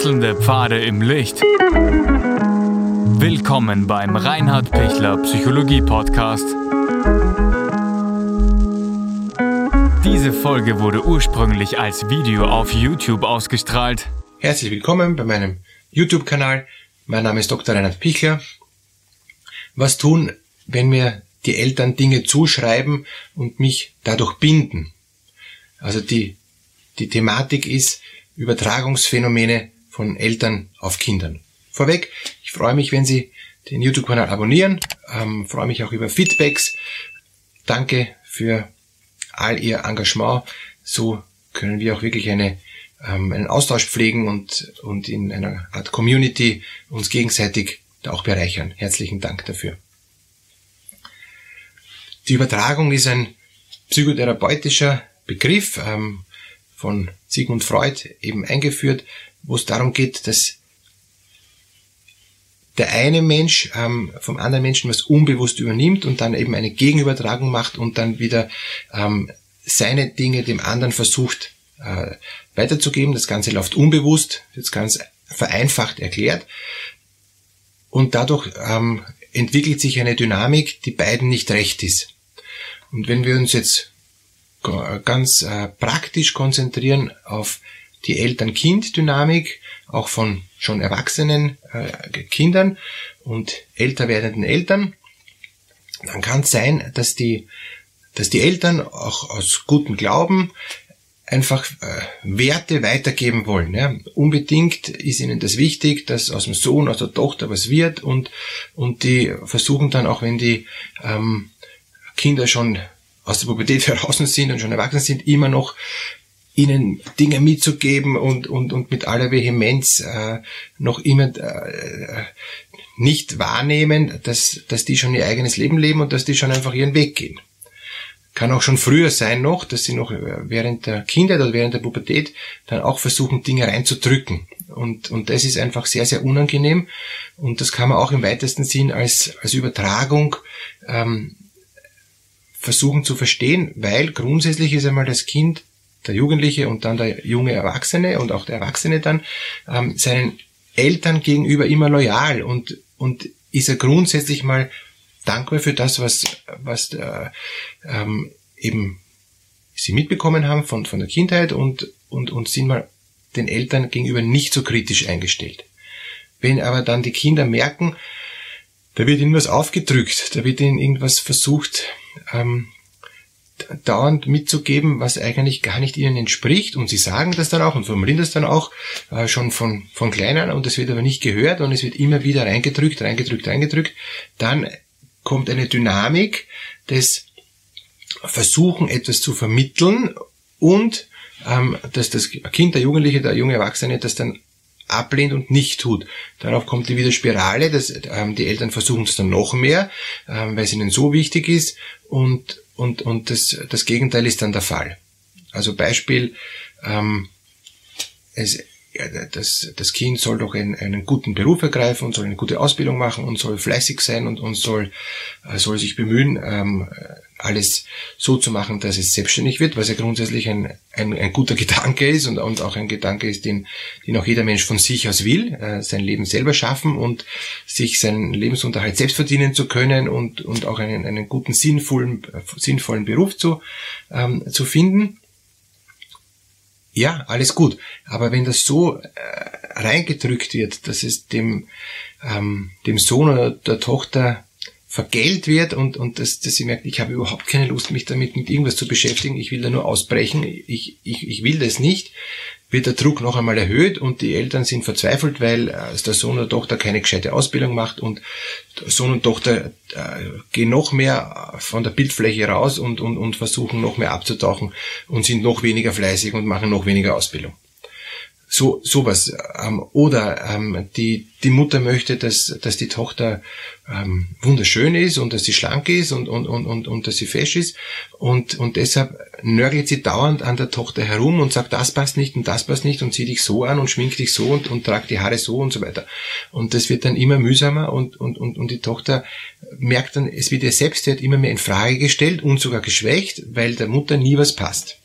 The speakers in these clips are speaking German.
Wechselnde Pfade im Licht. Willkommen beim Reinhard Pichler Psychologie Podcast. Diese Folge wurde ursprünglich als Video auf YouTube ausgestrahlt. Herzlich willkommen bei meinem YouTube-Kanal. Mein Name ist Dr. Reinhard Pichler. Was tun, wenn mir die Eltern Dinge zuschreiben und mich dadurch binden? Also die, die Thematik ist Übertragungsphänomene von Eltern auf Kindern. Vorweg, ich freue mich, wenn Sie den YouTube-Kanal abonnieren, ähm, freue mich auch über Feedbacks. Danke für all Ihr Engagement. So können wir auch wirklich eine, ähm, einen Austausch pflegen und, und in einer Art Community uns gegenseitig auch bereichern. Herzlichen Dank dafür. Die Übertragung ist ein psychotherapeutischer Begriff ähm, von Sigmund Freud eben eingeführt, wo es darum geht, dass der eine Mensch ähm, vom anderen Menschen was unbewusst übernimmt und dann eben eine Gegenübertragung macht und dann wieder ähm, seine Dinge dem anderen versucht äh, weiterzugeben. Das Ganze läuft unbewusst, jetzt ganz vereinfacht erklärt. Und dadurch ähm, entwickelt sich eine Dynamik, die beiden nicht recht ist. Und wenn wir uns jetzt ganz äh, praktisch konzentrieren auf die Eltern-Kind-Dynamik, auch von schon erwachsenen äh, Kindern und älter werdenden Eltern, dann kann es sein, dass die, dass die Eltern auch aus gutem Glauben einfach äh, Werte weitergeben wollen. Ja. Unbedingt ist ihnen das wichtig, dass aus dem Sohn, aus der Tochter was wird und, und die versuchen dann auch, wenn die ähm, Kinder schon aus der Pubertät heraus sind und schon erwachsen sind, immer noch ihnen Dinge mitzugeben und, und, und mit aller Vehemenz äh, noch immer äh, nicht wahrnehmen, dass, dass die schon ihr eigenes Leben leben und dass die schon einfach ihren Weg gehen. Kann auch schon früher sein noch, dass sie noch während der Kindheit oder während der Pubertät dann auch versuchen, Dinge reinzudrücken. Und, und das ist einfach sehr, sehr unangenehm. Und das kann man auch im weitesten Sinn als, als Übertragung ähm, versuchen zu verstehen, weil grundsätzlich ist einmal das Kind, der Jugendliche und dann der junge Erwachsene und auch der Erwachsene dann ähm, seinen Eltern gegenüber immer loyal und, und ist er grundsätzlich mal dankbar für das, was, was äh, ähm, eben sie mitbekommen haben von, von der Kindheit und, und, und sind mal den Eltern gegenüber nicht so kritisch eingestellt. Wenn aber dann die Kinder merken, da wird ihnen was aufgedrückt, da wird ihnen irgendwas versucht ähm, dauernd mitzugeben, was eigentlich gar nicht ihnen entspricht. Und sie sagen das dann auch und formulieren das dann auch äh, schon von, von klein an. Und es wird aber nicht gehört und es wird immer wieder reingedrückt, reingedrückt, reingedrückt, dann kommt eine Dynamik des Versuchen, etwas zu vermitteln und ähm, dass das Kind, der Jugendliche, der junge Erwachsene das dann ablehnt und nicht tut. Darauf kommt die wieder Spirale, dass ähm, die Eltern versuchen es dann noch mehr, ähm, weil es ihnen so wichtig ist und, und, und das, das Gegenteil ist dann der Fall. Also Beispiel, ähm, es, das, das Kind soll doch einen, einen guten Beruf ergreifen und soll eine gute Ausbildung machen und soll fleißig sein und, und soll, äh, soll sich bemühen, ähm, alles so zu machen, dass es selbstständig wird, was ja grundsätzlich ein, ein, ein guter Gedanke ist und, und auch ein Gedanke ist, den, den auch jeder Mensch von sich aus will, äh, sein Leben selber schaffen und sich seinen Lebensunterhalt selbst verdienen zu können und, und auch einen, einen guten, sinnvollen, sinnvollen Beruf zu, ähm, zu finden. Ja, alles gut. Aber wenn das so äh, reingedrückt wird, dass es dem, ähm, dem Sohn oder der Tochter vergällt wird und, und dass, dass sie merkt, ich habe überhaupt keine Lust, mich damit mit irgendwas zu beschäftigen, ich will da nur ausbrechen, ich, ich, ich will das nicht, wird der Druck noch einmal erhöht und die Eltern sind verzweifelt, weil äh, der Sohn oder Tochter keine gescheite Ausbildung macht und Sohn und Tochter äh, gehen noch mehr von der Bildfläche raus und, und, und versuchen noch mehr abzutauchen und sind noch weniger fleißig und machen noch weniger Ausbildung so sowas ähm, oder ähm, die die Mutter möchte, dass dass die Tochter ähm, wunderschön ist und dass sie schlank ist und und und und, und dass sie fesch ist. Und und deshalb nörgelt sie dauernd an der Tochter herum und sagt, das passt nicht und das passt nicht und zieh dich so an und schmink dich so und und trag die Haare so und so weiter. Und das wird dann immer mühsamer und und und und die Tochter merkt dann, es wird ihr Selbstwert immer mehr in Frage gestellt und sogar geschwächt, weil der Mutter nie was passt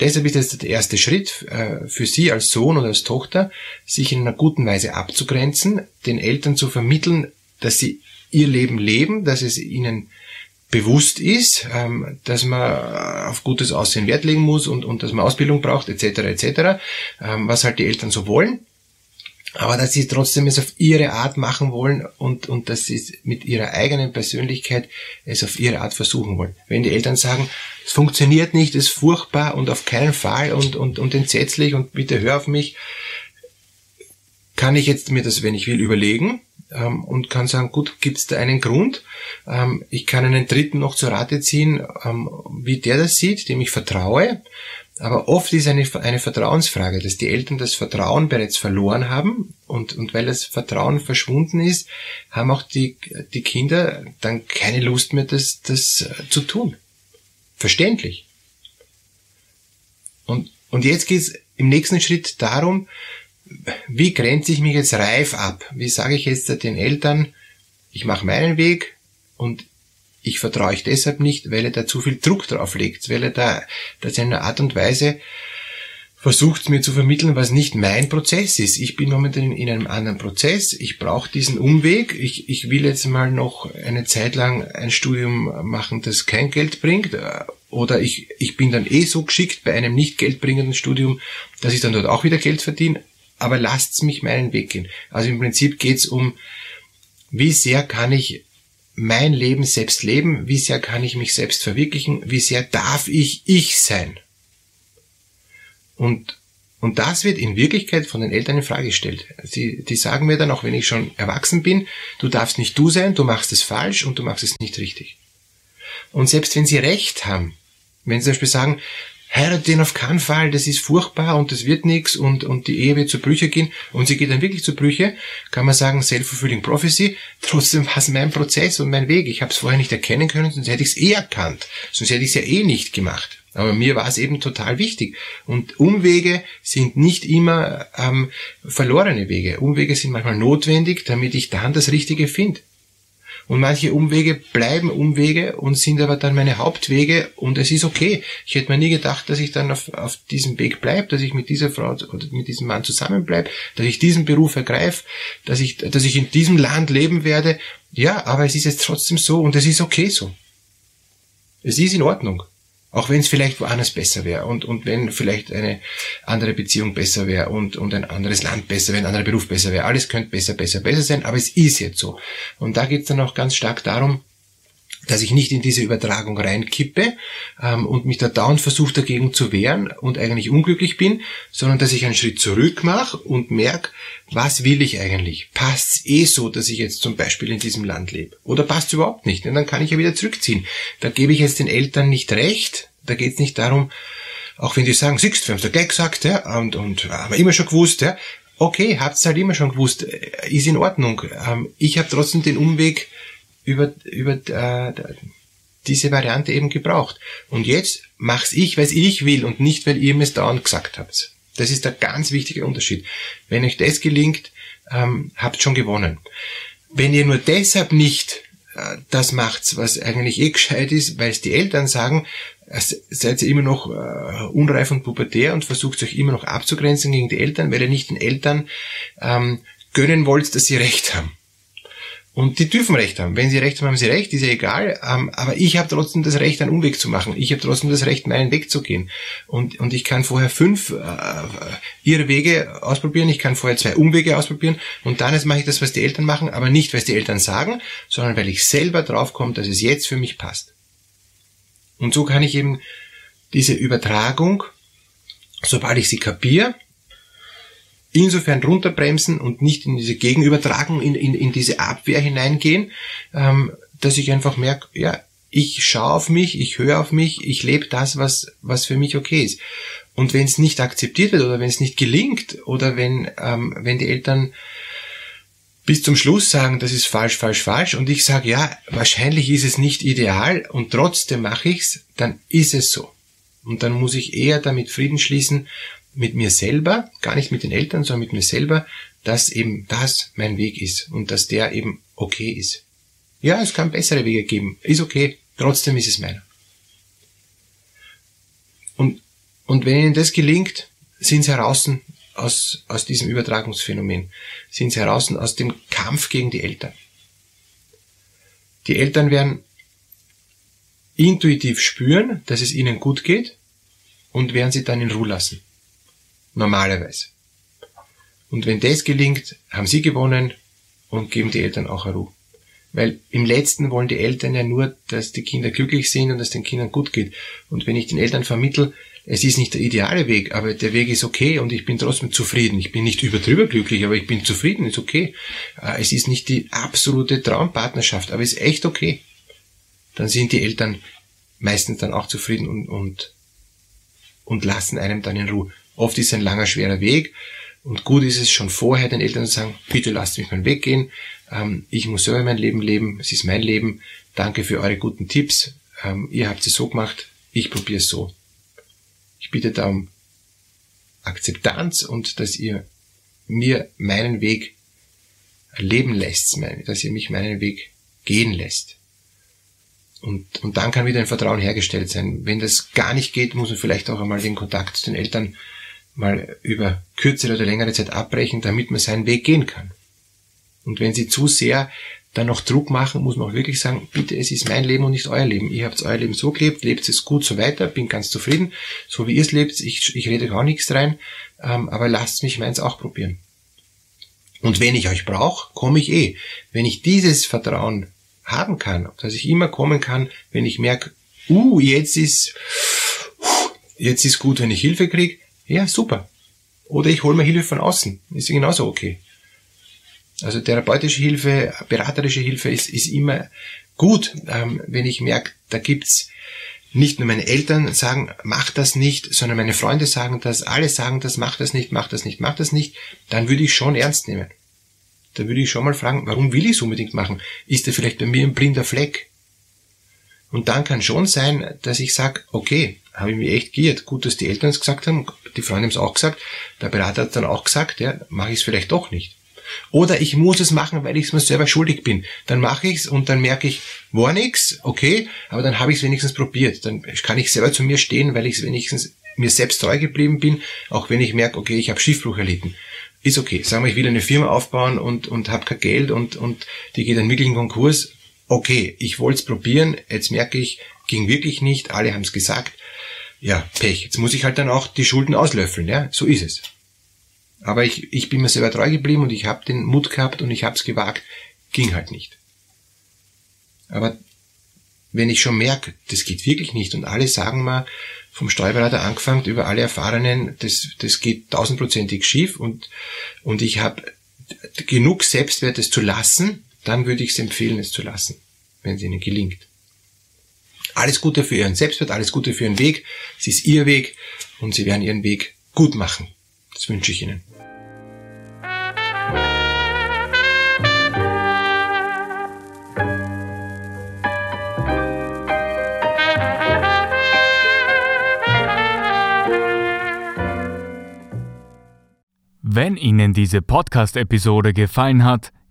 Deshalb ist es der erste Schritt äh, für Sie als Sohn oder als Tochter, sich in einer guten Weise abzugrenzen, den Eltern zu vermitteln, dass sie ihr Leben leben, dass es ihnen bewusst ist, ähm, dass man auf gutes Aussehen Wert legen muss und, und dass man Ausbildung braucht, etc. etc., ähm, was halt die Eltern so wollen. Aber dass sie trotzdem es auf ihre Art machen wollen und, und dass sie es mit ihrer eigenen Persönlichkeit es auf ihre Art versuchen wollen. Wenn die Eltern sagen, es funktioniert nicht, es ist furchtbar und auf keinen Fall und, und, und entsetzlich und bitte hör auf mich, kann ich jetzt mir das, wenn ich will, überlegen ähm, und kann sagen, gut, gibt es da einen Grund? Ähm, ich kann einen Dritten noch zur Rate ziehen, ähm, wie der das sieht, dem ich vertraue. Aber oft ist eine, eine Vertrauensfrage, dass die Eltern das Vertrauen bereits verloren haben und, und weil das Vertrauen verschwunden ist, haben auch die, die Kinder dann keine Lust mehr, das, das äh, zu tun. Verständlich. Und, und jetzt geht's im nächsten Schritt darum, wie grenze ich mich jetzt reif ab? Wie sage ich jetzt den Eltern, ich mache meinen Weg und ich vertraue euch deshalb nicht, weil er da zu viel Druck drauf legt, weil er da das in einer Art und Weise versucht mir zu vermitteln, was nicht mein Prozess ist. Ich bin momentan in einem anderen Prozess. Ich brauche diesen Umweg. Ich, ich will jetzt mal noch eine Zeit lang ein Studium machen, das kein Geld bringt. Oder ich, ich bin dann eh so geschickt bei einem nicht geldbringenden Studium, dass ich dann dort auch wieder Geld verdiene aber lasst's mich meinen Weg gehen. Also im Prinzip geht's um, wie sehr kann ich mein Leben selbst leben, wie sehr kann ich mich selbst verwirklichen, wie sehr darf ich ich sein. Und, und das wird in Wirklichkeit von den Eltern in Frage gestellt. Sie, die sagen mir dann, auch wenn ich schon erwachsen bin, du darfst nicht du sein, du machst es falsch und du machst es nicht richtig. Und selbst wenn sie recht haben, wenn sie zum Beispiel sagen, heirat den auf keinen Fall, das ist furchtbar und das wird nichts und, und die Ehe wird zu Brüche gehen und sie geht dann wirklich zu Brüche, kann man sagen, self-fulfilling prophecy, trotzdem war es mein Prozess und mein Weg. Ich habe es vorher nicht erkennen können, sonst hätte ich es eh erkannt, sonst hätte ich es ja eh nicht gemacht. Aber mir war es eben total wichtig. Und Umwege sind nicht immer ähm, verlorene Wege. Umwege sind manchmal notwendig, damit ich dann das Richtige finde. Und manche Umwege bleiben Umwege und sind aber dann meine Hauptwege und es ist okay. Ich hätte mir nie gedacht, dass ich dann auf, auf diesem Weg bleibe, dass ich mit dieser Frau oder mit diesem Mann zusammenbleibe, dass ich diesen Beruf ergreife, dass ich, dass ich in diesem Land leben werde. Ja, aber es ist jetzt trotzdem so und es ist okay so. Es ist in Ordnung. Auch wenn es vielleicht woanders besser wäre und, und wenn vielleicht eine andere Beziehung besser wäre und, und ein anderes Land besser wäre, ein anderer Beruf besser wäre. Alles könnte besser, besser, besser sein, aber es ist jetzt so. Und da geht es dann auch ganz stark darum, dass ich nicht in diese Übertragung reinkippe ähm, und mich da dauernd versuche dagegen zu wehren und eigentlich unglücklich bin, sondern dass ich einen Schritt zurück mache und merke, was will ich eigentlich? Passt's eh so, dass ich jetzt zum Beispiel in diesem Land lebe? Oder passt's überhaupt nicht? Und dann kann ich ja wieder zurückziehen. Da gebe ich jetzt den Eltern nicht recht. Da geht's nicht darum, auch wenn die sagen, siehst du, wir haben es gleich gesagt, ja, und, und haben wir immer schon gewusst, ja. Okay, habt's halt immer schon gewusst, äh, ist in Ordnung. Ähm, ich habe trotzdem den Umweg über, über äh, diese Variante eben gebraucht. Und jetzt mach's ich, weil ich will und nicht, weil ihr mir es dauernd gesagt habt. Das ist der ganz wichtige Unterschied. Wenn euch das gelingt, ähm, habt schon gewonnen. Wenn ihr nur deshalb nicht äh, das macht, was eigentlich eh gescheit ist, weil es die Eltern sagen, äh, seid ihr immer noch äh, unreif und pubertär und versucht euch immer noch abzugrenzen gegen die Eltern, weil ihr nicht den Eltern ähm, gönnen wollt, dass sie recht haben. Und die dürfen Recht haben. Wenn sie Recht haben, haben sie Recht, ist ja egal. Ähm, aber ich habe trotzdem das Recht, einen Umweg zu machen. Ich habe trotzdem das Recht, meinen Weg zu gehen. Und, und ich kann vorher fünf äh, ihre Wege ausprobieren, ich kann vorher zwei Umwege ausprobieren und dann mache ich das, was die Eltern machen, aber nicht, es die Eltern sagen, sondern weil ich selber draufkomme, dass es jetzt für mich passt. Und so kann ich eben diese Übertragung, sobald ich sie kapiere, insofern runterbremsen und nicht in diese Gegenübertragung, in, in, in diese Abwehr hineingehen, ähm, dass ich einfach merke, ja, ich schaue auf mich, ich höre auf mich, ich lebe das, was, was für mich okay ist. Und wenn es nicht akzeptiert wird oder wenn es nicht gelingt oder wenn, ähm, wenn die Eltern bis zum Schluss sagen, das ist falsch, falsch, falsch und ich sage, ja, wahrscheinlich ist es nicht ideal und trotzdem mache ich's, dann ist es so. Und dann muss ich eher damit Frieden schließen, mit mir selber, gar nicht mit den Eltern, sondern mit mir selber, dass eben das mein Weg ist und dass der eben okay ist. Ja, es kann bessere Wege geben, ist okay, trotzdem ist es meiner. Und, Und wenn ihnen das gelingt, sind sie heraus aus, aus diesem Übertragungsphänomen, sind sie heraus aus dem Kampf gegen die Eltern. Die Eltern werden intuitiv spüren, dass es ihnen gut geht und werden sie dann in Ruhe lassen. Normalerweise. Und wenn das gelingt, haben sie gewonnen und geben die Eltern auch Ruhe. Weil im letzten wollen die Eltern ja nur, dass die Kinder glücklich sind und dass den Kindern gut geht. Und wenn ich den Eltern vermittel, es ist nicht der ideale Weg, aber der Weg ist okay und ich bin trotzdem zufrieden. Ich bin nicht überdrüber glücklich, aber ich bin zufrieden, ist okay. Äh, es ist nicht die absolute Traumpartnerschaft, aber ist echt okay. Dann sind die Eltern meistens dann auch zufrieden und, und, und lassen einem dann in Ruhe. Oft ist ein langer, schwerer Weg und gut ist es schon vorher den Eltern zu sagen, bitte lasst mich mal weggehen, ähm, ich muss selber mein Leben leben, es ist mein Leben, danke für eure guten Tipps, ähm, ihr habt es so gemacht, ich probiere es so. Ich bitte da um Akzeptanz und dass ihr mir meinen Weg leben lässt, dass ihr mich meinen Weg gehen lässt. Und, und dann kann wieder ein Vertrauen hergestellt sein. Wenn das gar nicht geht, muss man vielleicht auch einmal den Kontakt zu den Eltern mal über kürzere oder längere Zeit abbrechen, damit man seinen Weg gehen kann. Und wenn sie zu sehr dann noch Druck machen, muss man auch wirklich sagen, bitte, es ist mein Leben und nicht euer Leben. Ihr habt euer Leben so gelebt, lebt es gut so weiter, bin ganz zufrieden, so wie ihr es lebt, ich, ich rede auch nichts rein, ähm, aber lasst mich meins auch probieren. Und wenn ich euch brauche, komme ich eh. Wenn ich dieses Vertrauen haben kann, dass ich immer kommen kann, wenn ich merke, uh, jetzt ist, jetzt ist gut, wenn ich Hilfe kriege, ja, super. Oder ich hole mir Hilfe von außen, ist genauso okay. Also therapeutische Hilfe, beraterische Hilfe ist, ist immer gut, ähm, wenn ich merke, da gibt's nicht nur meine Eltern sagen, mach das nicht, sondern meine Freunde sagen das, alle sagen das, mach das nicht, mach das nicht, mach das nicht, dann würde ich schon ernst nehmen. Da würde ich schon mal fragen, warum will ich es unbedingt machen? Ist da vielleicht bei mir ein blinder Fleck? Und dann kann schon sein, dass ich sage, okay, habe ich mich echt giert. Gut, dass die Eltern es gesagt haben, die Freunde haben es auch gesagt, der Berater hat dann auch gesagt, ja, mache ich es vielleicht doch nicht. Oder ich muss es machen, weil ich es mir selber schuldig bin. Dann mache ich es und dann merke ich, war nix, okay, aber dann habe ich es wenigstens probiert. Dann kann ich selber zu mir stehen, weil ich es wenigstens mir selbst treu geblieben bin, auch wenn ich merke, okay, ich habe Schiffbruch erlitten. Ist okay. Sagen wir, ich will eine Firma aufbauen und, und habe kein Geld und, und die geht dann wirklich in Konkurs. Okay, ich wollte es probieren, jetzt merke ich, ging wirklich nicht, alle haben es gesagt. Ja, Pech. Jetzt muss ich halt dann auch die Schulden auslöffeln, ja, so ist es. Aber ich, ich bin mir selber treu geblieben und ich habe den Mut gehabt und ich habe es gewagt. Ging halt nicht. Aber wenn ich schon merke, das geht wirklich nicht und alle sagen mal, vom Steuerberater angefangen über alle Erfahrenen, das, das geht tausendprozentig schief und, und ich habe genug Selbstwert, es zu lassen, dann würde ich es empfehlen, es zu lassen, wenn es Ihnen gelingt. Alles Gute für Ihren Selbstwert, alles Gute für Ihren Weg. Es ist Ihr Weg und Sie werden Ihren Weg gut machen. Das wünsche ich Ihnen. Wenn Ihnen diese Podcast-Episode gefallen hat,